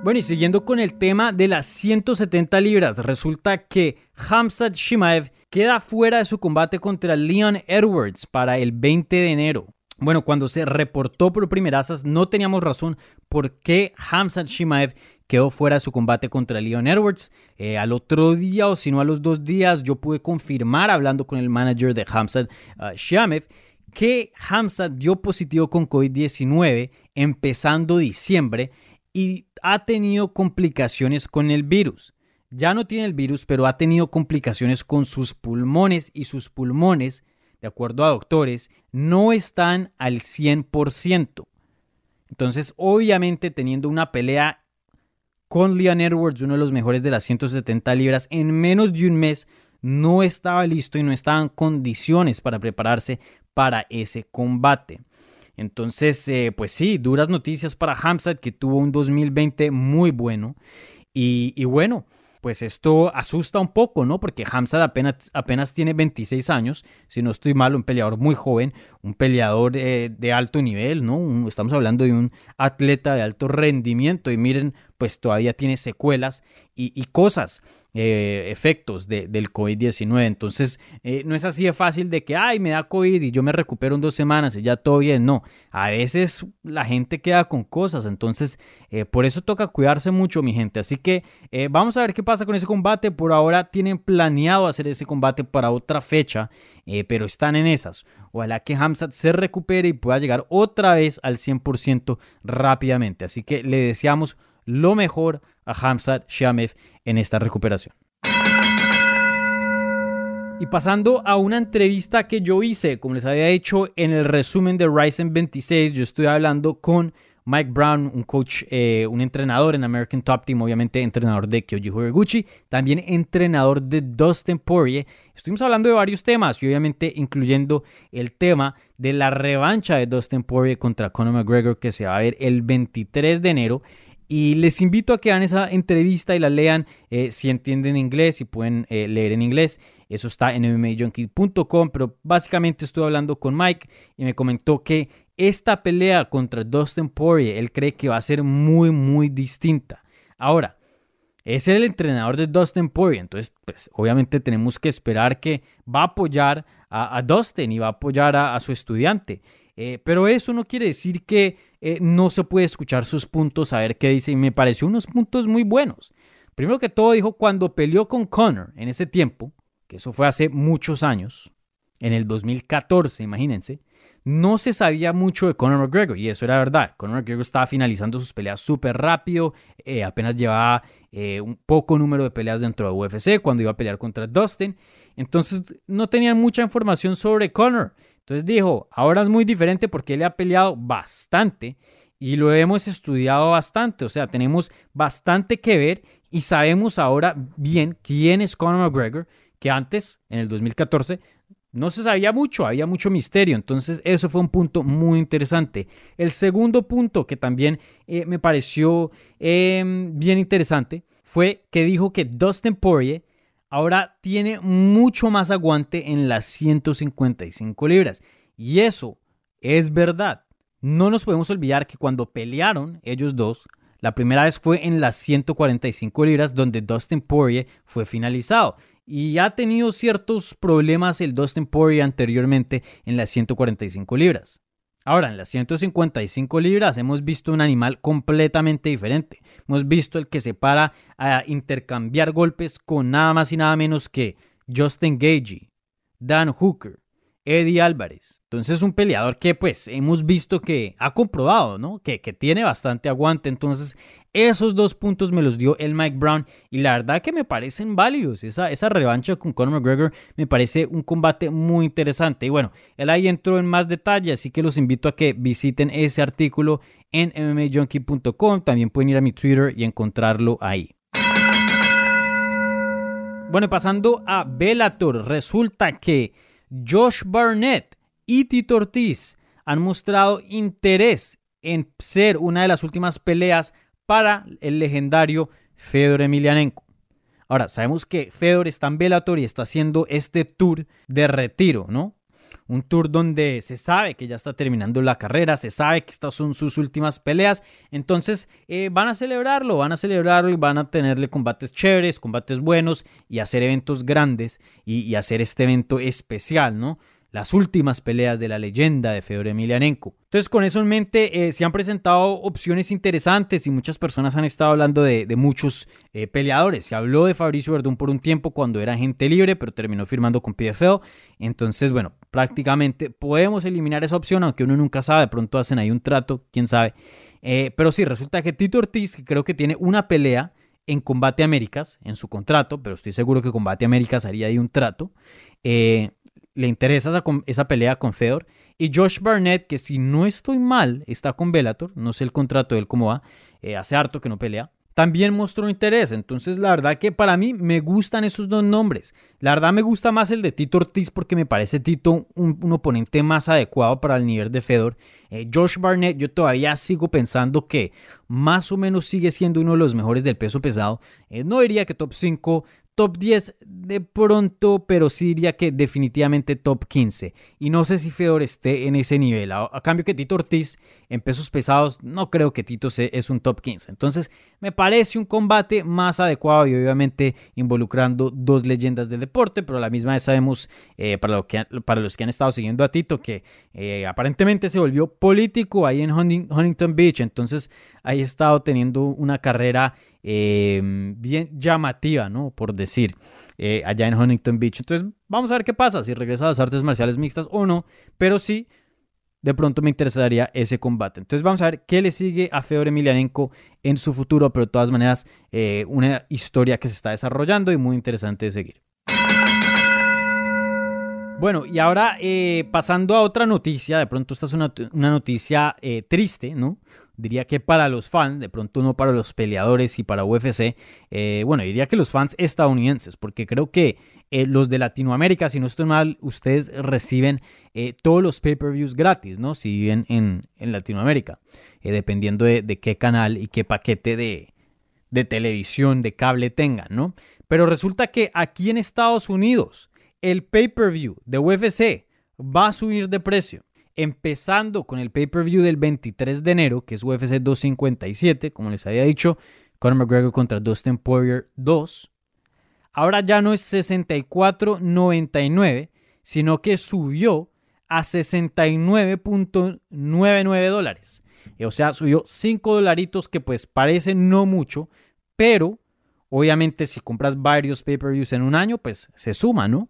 Bueno, y siguiendo con el tema de las 170 libras, resulta que Hamzat Shimaev queda fuera de su combate contra Leon Edwards para el 20 de enero. Bueno, cuando se reportó por primerazas, no teníamos razón por qué Hamzat Shimaev quedó fuera de su combate contra Leon Edwards. Eh, al otro día, o si no a los dos días, yo pude confirmar, hablando con el manager de Hamzat uh, Shimaev, que Hamzat dio positivo con COVID-19 empezando diciembre y ha tenido complicaciones con el virus. Ya no tiene el virus, pero ha tenido complicaciones con sus pulmones y sus pulmones de acuerdo a doctores, no están al 100%. Entonces, obviamente, teniendo una pelea con Leon Edwards, uno de los mejores de las 170 libras, en menos de un mes, no estaba listo y no estaba en condiciones para prepararse para ese combate. Entonces, eh, pues sí, duras noticias para Hamzat, que tuvo un 2020 muy bueno. Y, y bueno, pues esto asusta un poco, ¿no? Porque Hamzat apenas, apenas tiene 26 años, si no estoy mal, un peleador muy joven, un peleador eh, de alto nivel, ¿no? estamos hablando de un atleta de alto rendimiento y miren, pues todavía tiene secuelas y cosas eh, efectos del COVID-19. Entonces, eh, no es así de fácil de que, ay, me da COVID y yo me recupero en dos semanas y ya todo bien. No, a veces la gente queda con cosas. Entonces, eh, por eso toca cuidarse mucho, mi gente. Así que vamos a ver qué pasa con ese combate. Por ahora tienen planeado hacer ese combate para otra fecha, pero están en esas. Ojalá que Hamzat se recupere y pueda llegar otra vez al 100% rápidamente. Así que le deseamos lo mejor a Hamzat Shamev en esta recuperación. Y pasando a una entrevista que yo hice, como les había dicho en el resumen de Ryzen 26, yo estoy hablando con Mike Brown, un coach, eh, un entrenador en American Top Team, obviamente entrenador de Kyoji Horiguchi, también entrenador de Dustin Poirier. Estuvimos hablando de varios temas y obviamente incluyendo el tema de la revancha de Dustin Poirier contra Conor McGregor que se va a ver el 23 de enero y les invito a que hagan esa entrevista y la lean eh, si entienden inglés y pueden eh, leer en inglés. Eso está en mmajunkie.com, pero básicamente estuve hablando con Mike y me comentó que esta pelea contra Dustin Poirier, él cree que va a ser muy, muy distinta. Ahora, es el entrenador de Dustin Poirier, entonces, pues obviamente tenemos que esperar que va a apoyar a, Dustin y va a apoyar a su estudiante. Eh, pero eso no quiere decir que eh, no se puede escuchar sus puntos, a ver qué dice. Y me pareció unos puntos muy buenos. Primero que todo dijo cuando peleó con Connor en ese tiempo, que eso fue hace muchos años, en el 2014, imagínense, no se sabía mucho de Conor McGregor y eso era verdad. Conor McGregor estaba finalizando sus peleas súper rápido, eh, apenas llevaba un poco número de peleas dentro de UFC cuando iba a pelear contra Dustin. Entonces no tenían mucha información sobre Conor. Entonces dijo, ahora es muy diferente porque él ha peleado bastante y lo hemos estudiado bastante. O sea, tenemos bastante que ver y sabemos ahora bien quién es Conor McGregor, que antes, en el 2014, no se sabía mucho, había mucho misterio, entonces eso fue un punto muy interesante. El segundo punto que también eh, me pareció em, bien interesante fue que dijo que Dustin Poirier ahora tiene mucho más aguante en las 155 libras. Y eso es verdad. No nos podemos olvidar que cuando pelearon ellos dos, la primera vez fue en las 145 libras donde Dustin Poirier fue finalizado. Y ha tenido ciertos problemas el Dustin Poirier anteriormente en las 145 libras. Ahora, en las 155 libras hemos visto un animal completamente diferente. Hemos visto el que se para a intercambiar golpes con nada más y nada menos que Justin Gagey, Dan Hooker, Eddie Álvarez. Entonces es un peleador que pues hemos visto que ha comprobado, ¿no? Que, que, tiene bastante aguante. Entonces esos dos puntos me los dio el Mike Brown y la verdad que me parecen válidos. Esa, revancha con Conor McGregor me parece un combate muy interesante. Y bueno, él ahí entró en más detalle, así que los invito a que visiten ese artículo en mmajunkie.com. También pueden ir a mi Twitter y encontrarlo ahí. Bueno, pasando a Bellator, resulta que Josh Barnett y Tito Ortiz han mostrado interés en ser una de las últimas peleas para el legendario Fedor Emelianenko. Ahora, sabemos que Fedor está en Bellator y está haciendo este tour de retiro, ¿no? Un tour donde se sabe que ya está terminando la carrera, se sabe que estas son sus últimas peleas. Entonces eh, van a celebrarlo, van a celebrarlo y van a tenerle combates chéveres, combates buenos y hacer eventos grandes y, y hacer este evento especial, ¿no? Las últimas peleas de la leyenda de Fedor Emelianenko. Entonces, con eso en mente, eh, se han presentado opciones interesantes y muchas personas han estado hablando de, muchos eh, peleadores. Se habló de Fabricio Verdún por un tiempo cuando era agente libre, pero terminó firmando con PFL. Entonces, bueno, prácticamente podemos eliminar esa opción, aunque uno nunca sabe, de pronto hacen ahí un trato, quién sabe. Eh, pero sí, resulta que Tito Ortiz, que creo que tiene una pelea en Combate Américas en su contrato, pero estoy seguro que Combate Américas haría ahí un trato. Le interesa esa, pelea con Fedor. Y Josh Barnett, que si no estoy mal, está con Bellator, no sé el contrato de él cómo va, eh, hace harto que no pelea, también mostró interés. Entonces, la verdad que para mí me gustan esos dos nombres. La verdad me gusta más el de Tito Ortiz porque me parece Tito un, oponente más adecuado para el nivel de Fedor. Eh, Josh Barnett, yo todavía sigo pensando que más o menos sigue siendo uno de los mejores del peso pesado. Eh, no diría que top 5, top 10 de pronto, pero sí diría que definitivamente top 15. Y no sé si Fedor esté en ese nivel. A, cambio que Tito Ortiz en pesos pesados, no creo que Tito se, es un top 15. Entonces me parece un combate más adecuado y obviamente involucrando dos leyendas del deporte, pero a la misma vez sabemos eh, para los que han estado siguiendo a Tito que eh, aparentemente se volvió político ahí en Huntington Beach. Entonces ahí ha estado teniendo una carrera Em, bien llamativa, ¿no? Por decir, eh, allá en Huntington Beach. Entonces, vamos a ver qué pasa, si regresa a las artes marciales mixtas o no, pero sí, de pronto me interesaría ese combate. Entonces, vamos a ver qué le sigue a Fedor Emelianenko en su futuro, pero de todas maneras, eh, una historia que se está desarrollando y muy interesante de seguir. Bueno, y ahora eh, pasando a otra noticia, de pronto esta es una, noticia triste, ¿no? Diría que para los fans, de pronto no para los peleadores y para UFC, eh, bueno, diría que los fans estadounidenses, porque creo que eh, los de Latinoamérica, si no estoy mal, ustedes reciben eh, todos los pay-per-views gratis, ¿no? Si viven en, Latinoamérica, dependiendo de, qué canal y qué paquete de, de televisión, de cable tengan, ¿no? Pero resulta que aquí en Estados Unidos, el pay-per-view de UFC va a subir de precio empezando con el pay-per-view del 23 de enero, que es UFC 257, como les había dicho, Conor McGregor contra Dustin Poirier 2. Ahora ya no es 64.99, sino que subió a 69.99 dólares. Eh, o sea, subió 5 dolaritos que pues parece no mucho, pero obviamente si compras varios pay-per-views en un año, pues se suma, ¿no?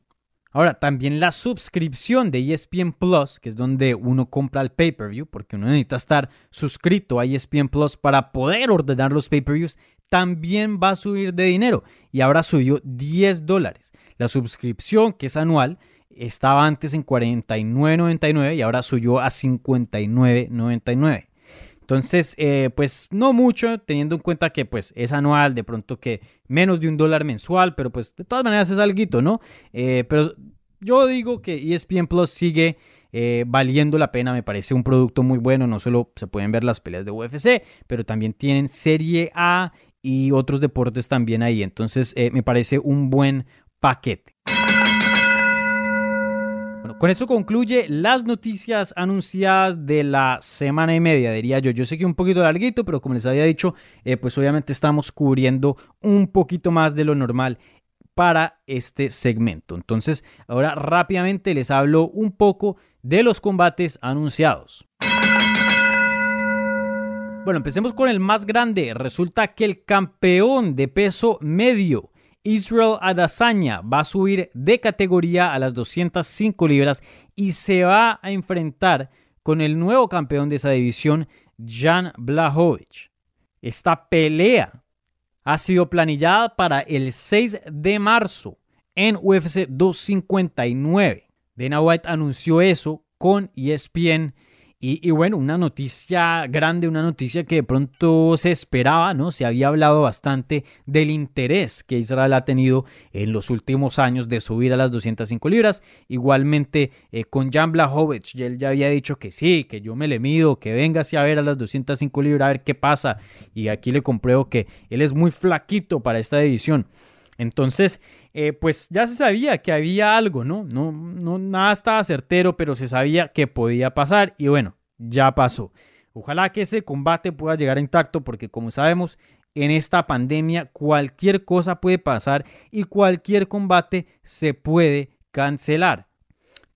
Ahora, también la suscripción de ESPN Plus, que es donde uno compra el pay-per-view, porque uno necesita estar suscrito a ESPN Plus para poder ordenar los pay-per-views, también va a subir de dinero y ahora subió 10 dólares. La suscripción, que es anual, estaba antes en 49.99 y ahora subió a 59.99. Entonces, eh, pues no mucho, teniendo en cuenta que pues es anual, de pronto que menos de un dólar mensual, pero pues de todas maneras es algo, ¿no? Eh, pero yo digo que ESPN Plus sigue eh, valiendo la pena, me parece un producto muy bueno, no solo se pueden ver las peleas de UFC, pero también tienen Serie A y otros deportes también ahí, entonces me parece un buen paquete. Bueno, con eso concluye las noticias anunciadas de la semana y media, diría yo. Yo sé que un poquito larguito, pero como les había dicho, eh, pues obviamente estamos cubriendo un poquito más de lo normal para este segmento. Entonces, ahora rápidamente les hablo un poco de los combates anunciados. Bueno, empecemos con el más grande. Resulta que el campeón de peso medio Israel Adesanya va a subir de categoría a las 205 libras y se va a enfrentar con el nuevo campeón de esa división, Jan Blachowicz. Esta pelea ha sido planillada para el 6 de marzo en UFC 259. Dana White anunció eso con ESPN y, bueno, una noticia grande, una noticia que de pronto se esperaba, ¿no? Se había hablado bastante del interés que Israel ha tenido en los últimos años de subir a las 205 libras. Igualmente eh, con Jan Blachowicz, él ya había dicho que sí, que yo me le mido, que venga a ver a las 205 libras a ver qué pasa. Y aquí le compruebo que él es muy flaquito para esta división. Entonces, eh, pues ya se sabía que había algo, ¿no? ¿no? No, nada estaba certero, pero se sabía que podía pasar y bueno, ya pasó. Ojalá que ese combate pueda llegar intacto porque como sabemos, en esta pandemia cualquier cosa puede pasar y cualquier combate se puede cancelar.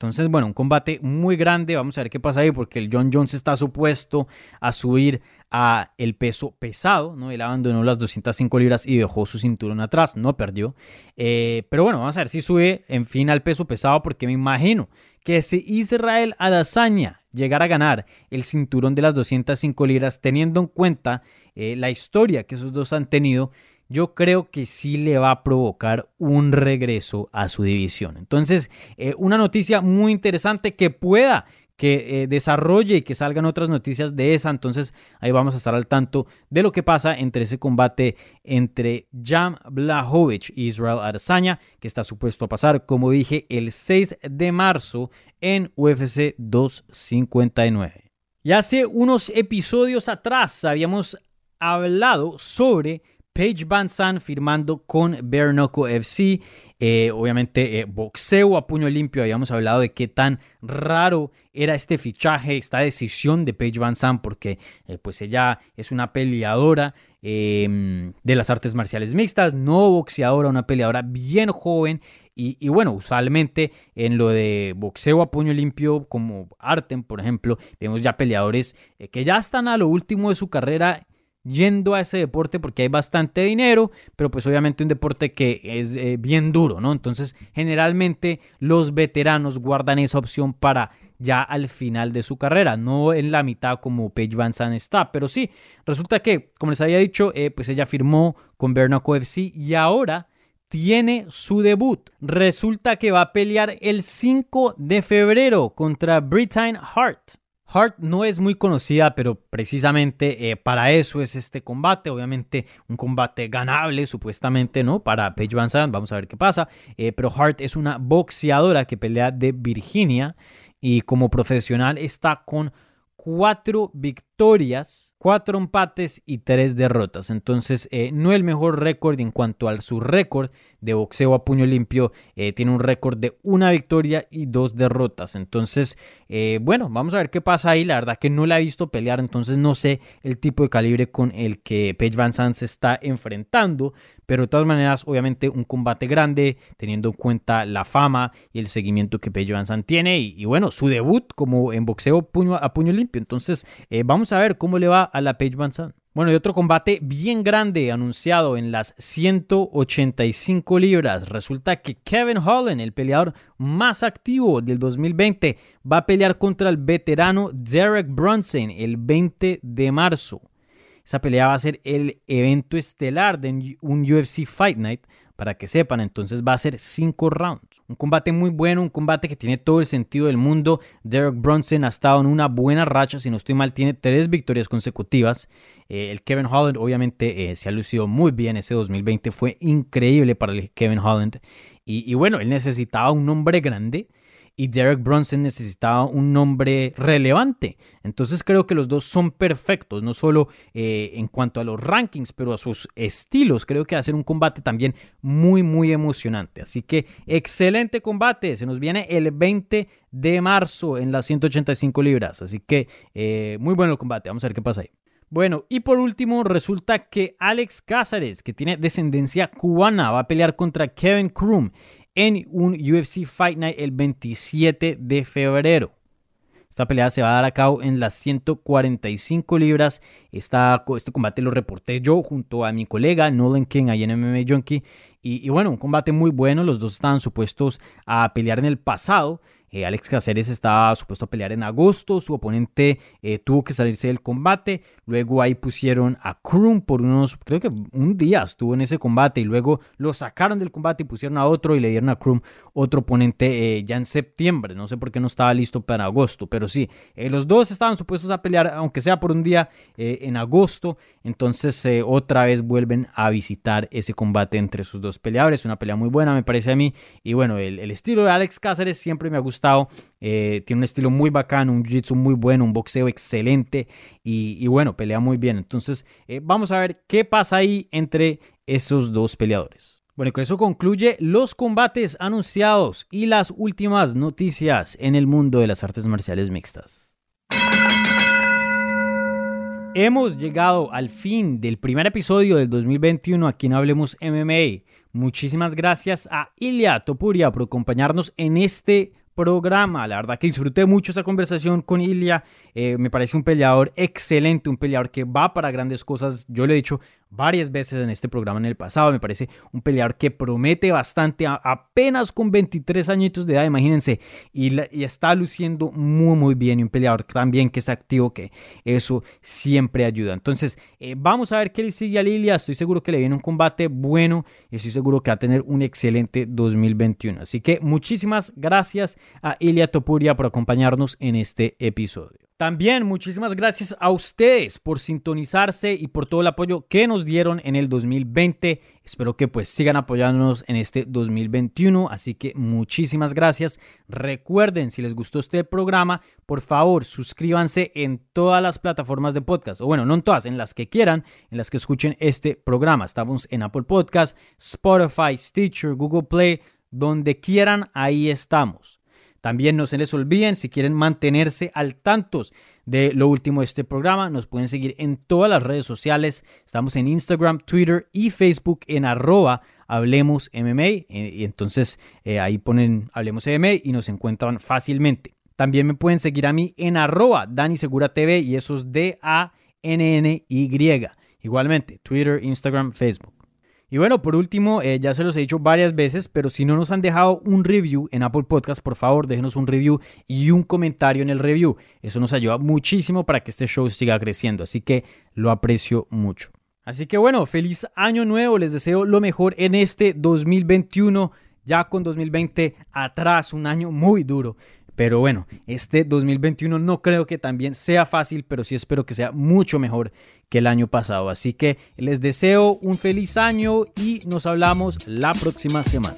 Entonces, bueno, un combate muy grande. Vamos a ver qué pasa ahí, porque el John Jones está supuesto a subir a el peso pesado, ¿no? Él abandonó las 205 libras y dejó su cinturón atrás, no perdió. Eh, pero bueno, vamos a ver si sube en fin al peso pesado, porque me imagino que si Israel Adesanya llegara a ganar el cinturón de las 205 libras, teniendo en cuenta eh, la historia que esos dos han tenido, yo creo que sí le va a provocar un regreso a su división. Entonces, eh, una noticia muy interesante que pueda que eh, desarrolle y que salgan otras noticias de esa. Entonces ahí vamos a estar al tanto de lo que pasa entre ese combate entre Jam Blachowicz y Israel Adesanya, que está supuesto a pasar, como dije, el 6 de marzo en UFC 259. Y hace unos episodios atrás habíamos hablado sobre Paige Van firmando con Bare FC. Eh, obviamente, eh, boxeo a puño limpio. Habíamos hablado de qué tan raro era este fichaje, esta decisión de Paige Van porque eh, pues ella es una peleadora em, de las artes marciales mixtas, no boxeadora, una peleadora bien joven. Y, bueno, usualmente en lo de boxeo a puño limpio, como Artem, por ejemplo, vemos ya peleadores que ya están a lo último de su carrera yendo a ese deporte porque hay bastante dinero, pero pues obviamente un deporte que es eh, bien duro, ¿no? Entonces generalmente los veteranos guardan esa opción para ya al final de su carrera, no en la mitad como Paige Van Zandt está, pero sí, resulta que, como les había dicho, eh, pues ella firmó con Bernaco FC y ahora tiene su debut. Resulta que va a pelear el 5 de febrero contra Britain Hart. Hart no es muy conocida, pero precisamente eh, para eso es este combate. Obviamente, un combate ganable, supuestamente, ¿no? Para Paige Van Zandt, vamos a ver qué pasa. Eh, pero Hart es una boxeadora que pelea de Virginia y como profesional está con cuatro victorias, cuatro empates y tres derrotas. Entonces, eh, no el mejor récord en cuanto a su récord de boxeo a puño limpio. Eh, tiene un récord de una victoria y dos derrotas. Entonces, eh, bueno, vamos a ver qué pasa ahí. La verdad que no la he visto pelear, entonces no sé el tipo de calibre con el que Paige Van Zandt se está enfrentando. Pero de todas maneras, obviamente, un combate grande, teniendo en cuenta la fama y el seguimiento que Paige Van Zandt tiene. Y, bueno, su debut como en boxeo puño a puño limpio. Entonces, eh, vamos a ver cómo le va a la Paige Van. Bueno, y otro combate bien grande anunciado en las 185 libras. Resulta que Kevin Holland, el peleador más activo del 2020, va a pelear contra el veterano Derek Brunson el 20 de marzo. Esa pelea va a ser el evento estelar de un UFC Fight Night. Para que sepan. Entonces va a ser 5 rounds. Un combate muy bueno, un combate que tiene todo el sentido del mundo. Derek Bronson ha estado en una buena racha, si no estoy mal, tiene tres victorias consecutivas. Eh, el Kevin Holland obviamente eh, se ha lucido muy bien. Ese 2020 fue increíble para el Kevin Holland. Y, y bueno, él necesitaba un nombre grande y Derek Bronson necesitaba un nombre relevante. Entonces creo que los dos son perfectos, no solo eh, en cuanto a los rankings, pero a sus estilos. Creo que va a ser un combate también muy, muy emocionante. Así que excelente combate. Se nos viene el 20 de marzo en las 185 libras. Así que eh, muy bueno el combate. Vamos a ver qué pasa ahí. Bueno, y por último, resulta que Alex Cázares, que tiene descendencia cubana, va a pelear contra Kevin Krum en un UFC Fight Night el 27 de febrero. Esta pelea se va a dar a cabo en las 145 libras. Este combate lo reporté yo junto a mi colega Nolan King ahí en MMA Junkie. Y, bueno, un combate muy bueno. Los dos estaban supuestos a pelear en el pasado. Eh, Alex Cáceres estaba supuesto a pelear en agosto, su oponente eh, tuvo que salirse del combate, luego ahí pusieron a Krum por unos, creo que un día estuvo en ese combate y luego lo sacaron del combate y pusieron a otro y le dieron a Krum otro oponente eh, ya en septiembre, no sé por qué no estaba listo para agosto, pero sí, los dos estaban supuestos a pelear, aunque sea por un día en agosto, entonces otra vez vuelven a visitar ese combate entre sus dos peleadores, una pelea muy buena me parece a mí, y bueno, el, estilo de Alex Cáceres siempre me ha gustado eh, tiene un estilo muy bacano, un jiu-jitsu muy bueno, un boxeo excelente y, bueno, pelea muy bien. Entonces, eh, vamos a ver qué pasa ahí entre esos dos peleadores. Bueno, y con eso concluye los combates anunciados y las últimas noticias en el mundo de las artes marciales mixtas. Hemos llegado al fin del primer episodio del 2021 aquí en Hablemos MMA. Muchísimas gracias a Ilya Topuria por acompañarnos en este programa. La verdad que disfruté mucho esa conversación con Ilya. Eh, me parece un peleador excelente, un peleador que va para grandes cosas. Yo le he dicho varias veces en este programa en el pasado. Me parece un peleador que promete bastante, apenas con 23 añitos de edad, imagínense, y, está luciendo muy, muy bien. Y un peleador también que es activo, que eso siempre ayuda. Entonces, eh, vamos a ver qué le sigue a Lilia. Estoy seguro que le viene un combate bueno y estoy seguro que va a tener un excelente 2021. Así que muchísimas gracias a Ilia Topuria por acompañarnos en este episodio. También muchísimas gracias a ustedes por sintonizarse y por todo el apoyo que nos dieron en el 2020. Espero que pues sigan apoyándonos en este 2021, así que muchísimas gracias. Recuerden, si les gustó este programa, por favor suscríbanse en todas las plataformas de podcast, o bueno, no en todas, en las que quieran, en las que escuchen este programa. Estamos en Apple Podcast, Spotify, Stitcher, Google Play, donde quieran, ahí estamos. También no se les olviden, si quieren mantenerse al tanto de lo último de este programa, nos pueden seguir en todas las redes sociales. Estamos en Instagram, Twitter y Facebook en arroba Hablemos. Eh, y entonces eh, ahí ponen Hablemos MMA y nos encuentran fácilmente. También me pueden seguir a mí en arroba Dani TV y eso es D-A-N-N-Y. Igualmente, Twitter, Instagram, Facebook. Y bueno, por último, eh, ya se los he dicho varias veces, pero si no nos han dejado un review en Apple Podcast, por favor, déjenos un review y un comentario en el review. Eso nos ayuda muchísimo para que este show siga creciendo, así que lo aprecio mucho. Así que bueno, feliz año nuevo, les deseo lo mejor en este 2021, ya con 2020 atrás, un año muy duro. Pero bueno, este 2021 no creo que también sea fácil, pero sí espero que sea mucho mejor que el año pasado. Así que les deseo un feliz año y nos hablamos la próxima semana.